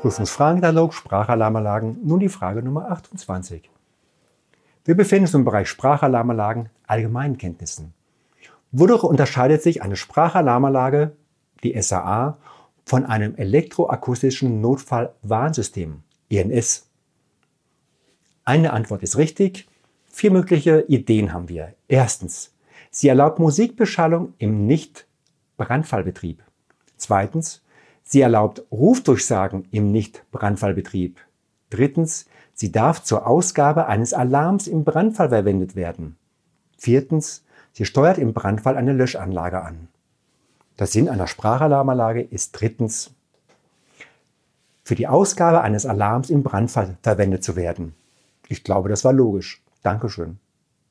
Prüfungsfragenkatalog Sprachalarmanlagen, nun die Frage Nummer 28. Wir befinden uns im Bereich Sprachalarmanlagen Allgemeinkenntnissen. Wodurch unterscheidet sich eine Sprachalarmanlage, die SAA, von einem elektroakustischen Notfallwarnsystem, ENS? Eine Antwort ist richtig. Vier mögliche Ideen haben wir. Erstens, sie erlaubt Musikbeschallung im Nicht-Brandfallbetrieb. Zweitens, sie erlaubt Rufdurchsagen im Nicht-Brandfallbetrieb. Drittens, sie darf zur Ausgabe eines Alarms im Brandfall verwendet werden. Viertens, sie steuert im Brandfall eine Löschanlage an. Der Sinn einer Sprachalarmanlage ist drittens, für die Ausgabe eines Alarms im Brandfall verwendet zu werden. Ich glaube, das war logisch. Dankeschön.